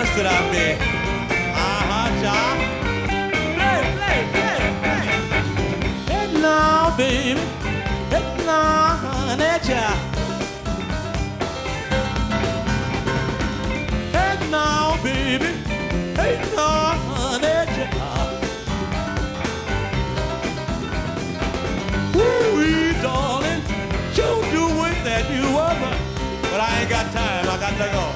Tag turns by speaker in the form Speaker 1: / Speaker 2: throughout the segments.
Speaker 1: There. Uh-huh, John. Play, play, play, play. Hey now, baby. Hey now, child. Hey now, baby. Hey now, child. Woo-wee, darling, you do it that you ever. But I ain't got time, I got to go.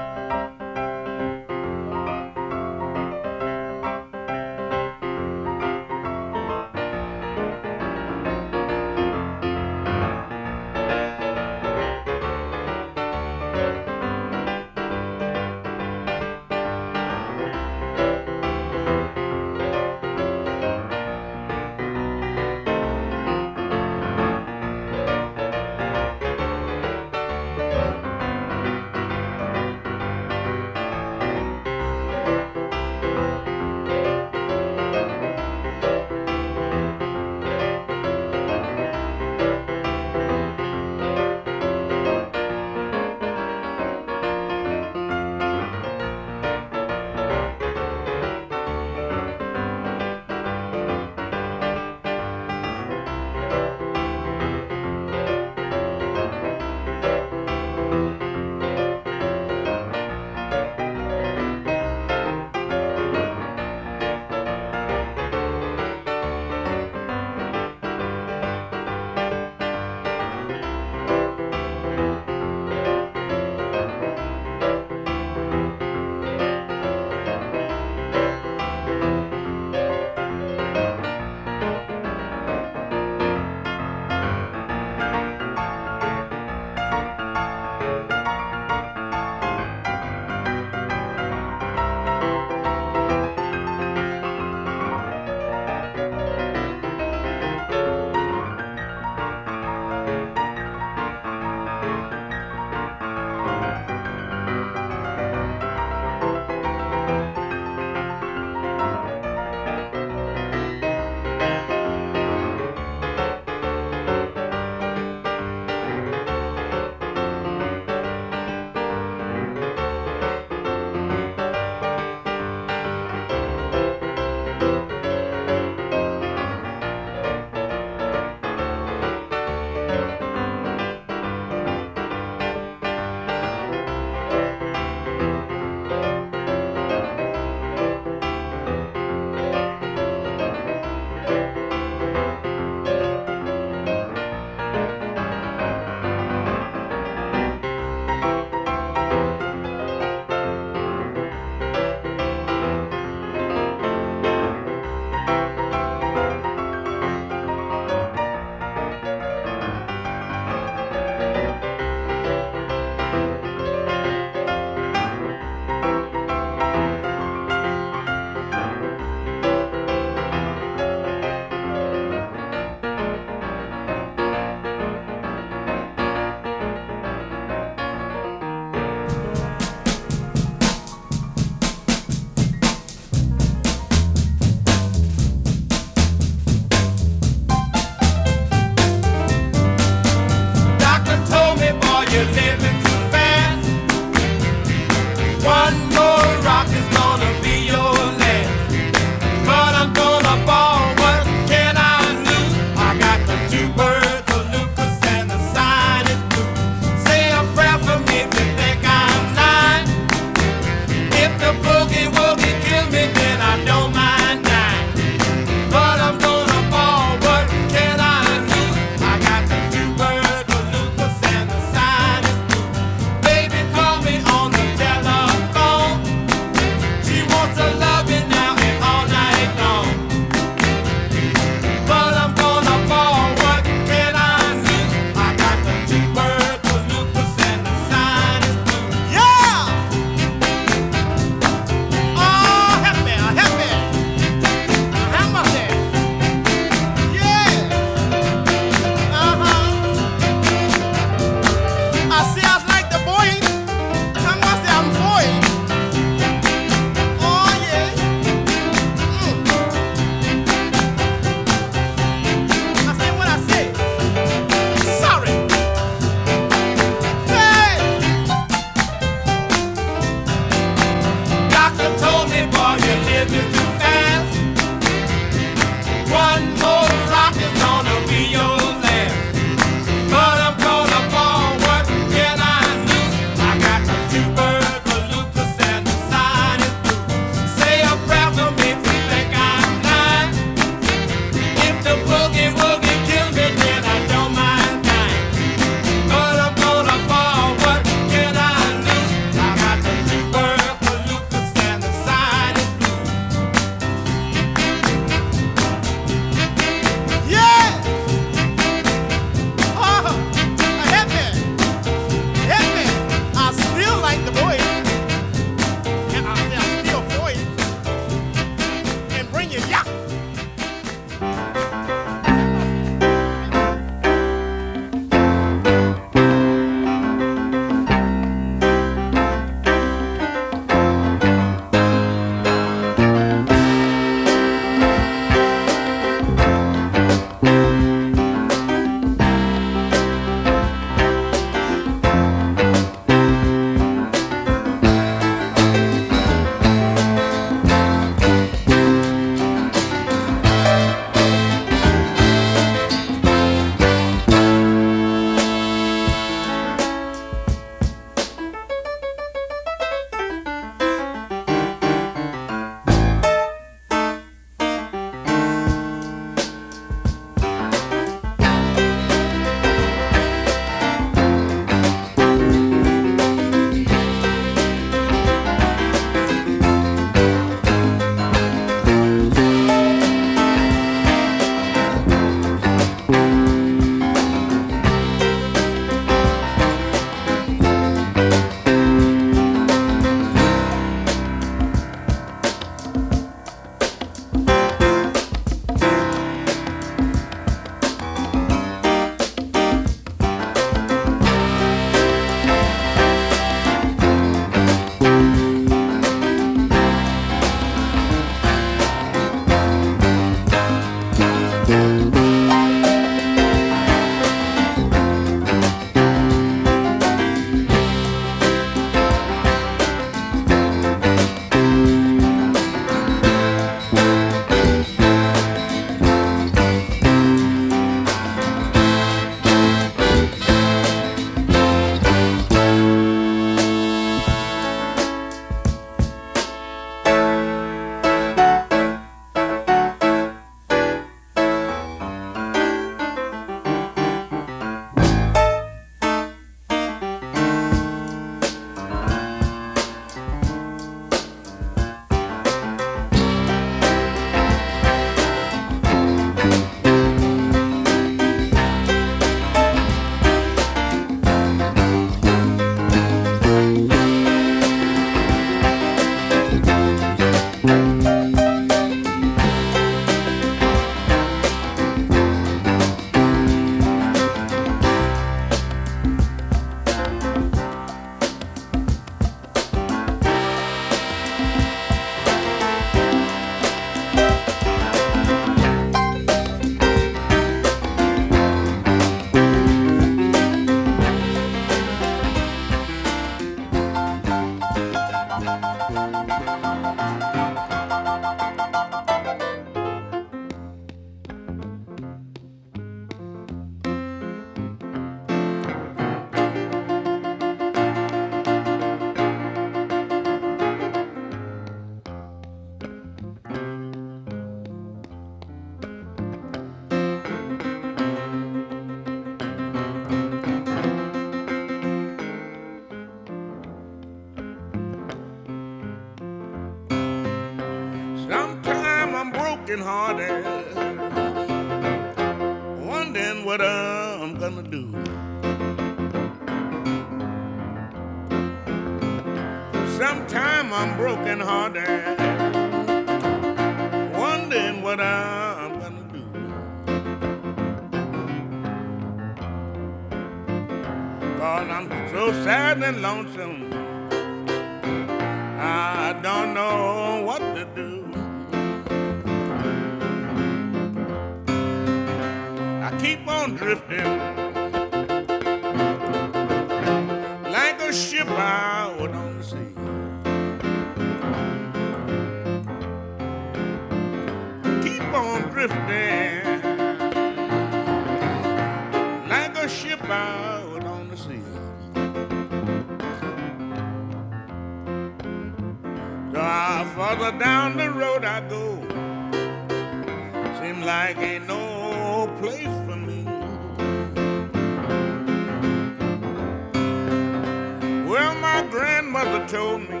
Speaker 2: Told me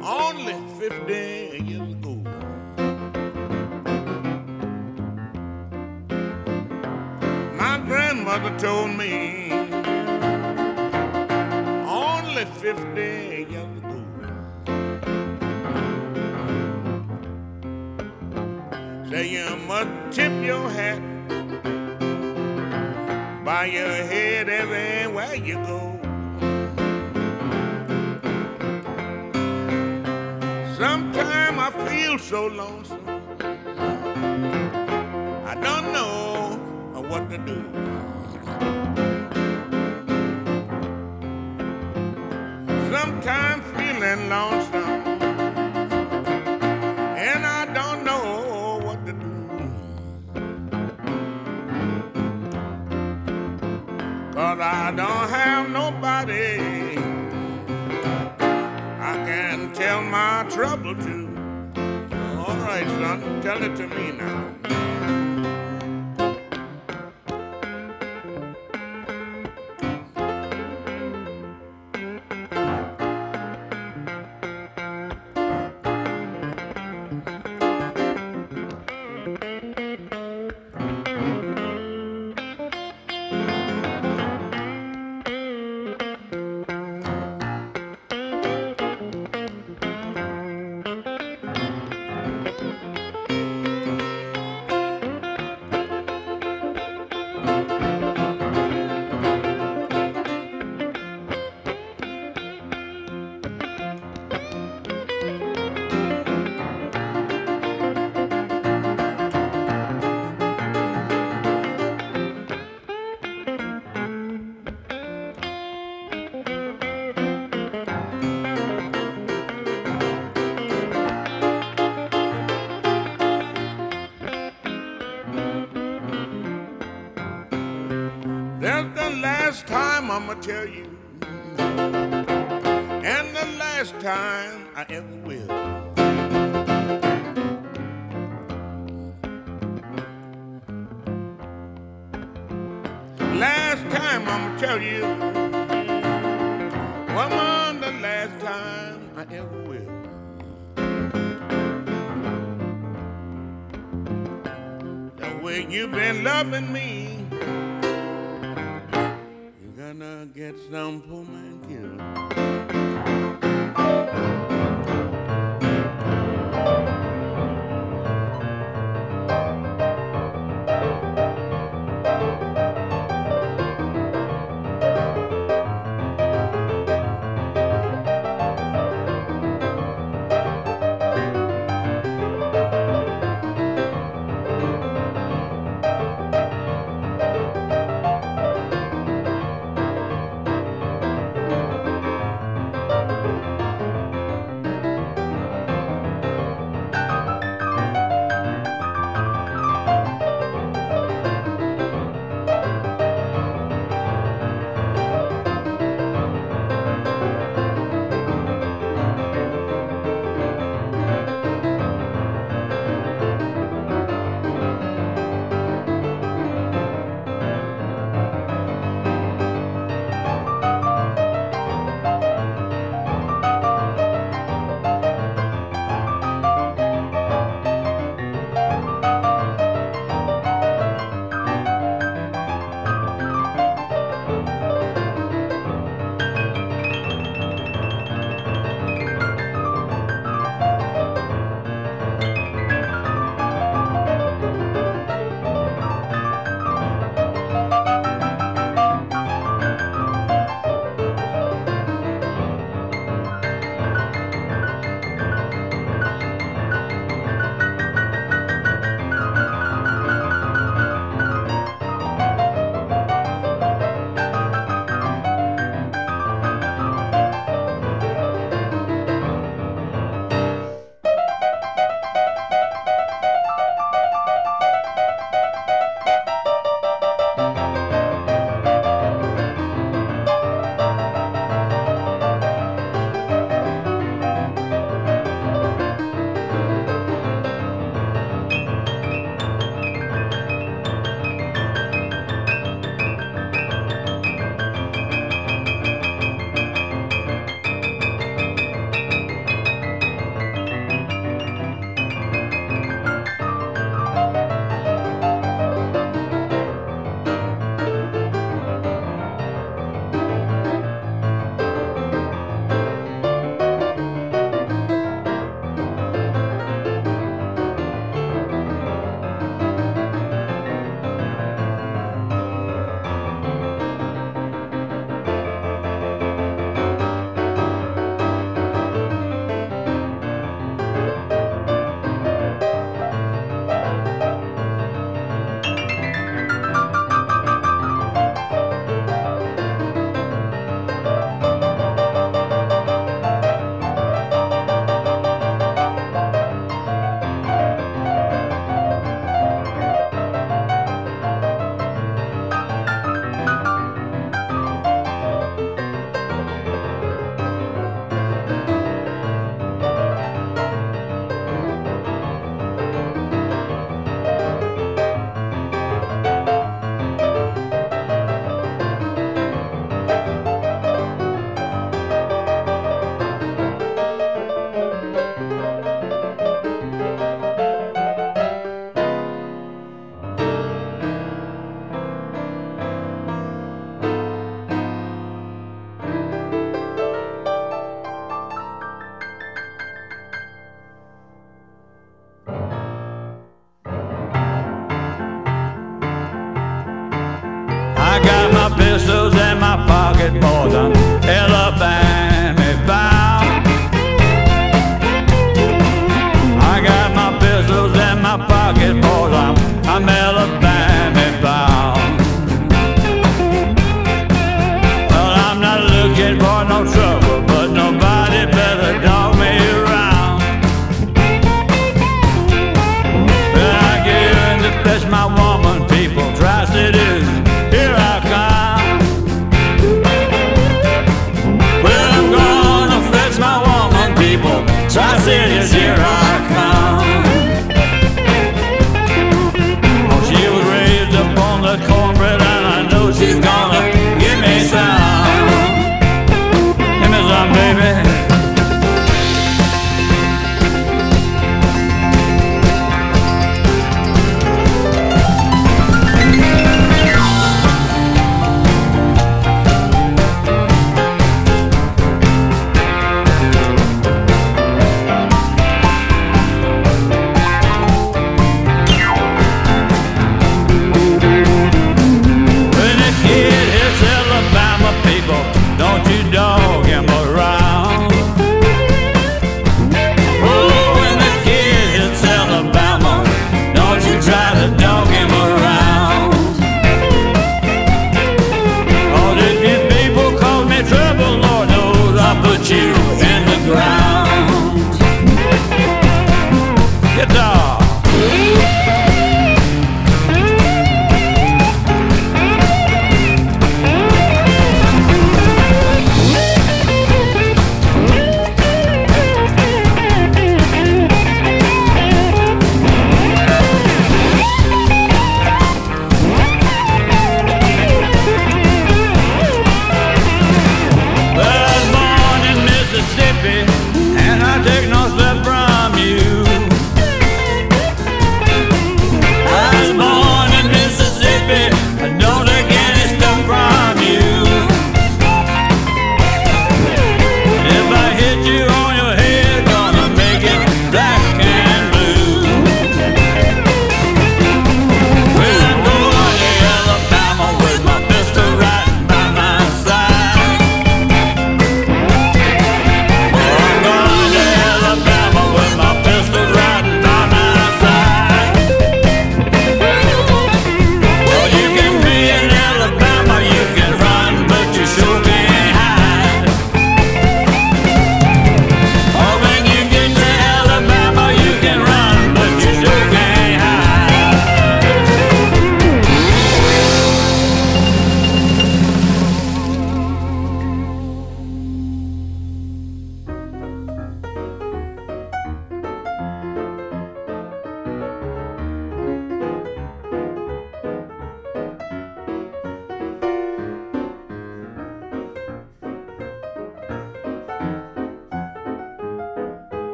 Speaker 2: only 50 years ago. My grandmother told me only 50 years ago. Say you must tip your hat by your head everywhere you go. So lonesome. I don't know what to do. Sometimes feeling lonesome. And I don't know what to do. Cause I don't have nobody I can tell my trouble to. Son, tell it to me now. I'ma tell you, and the last time I ever
Speaker 3: she's gonna